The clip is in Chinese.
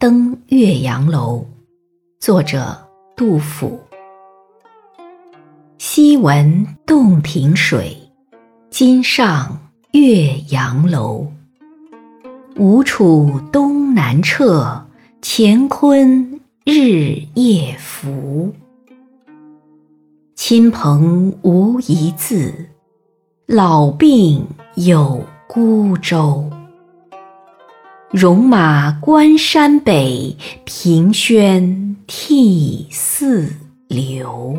登岳阳楼，作者杜甫。昔闻洞庭水，今上岳阳楼。吴楚东南坼，乾坤日夜浮。亲朋无一字，老病有孤舟。戎马关山北，凭轩涕泗流。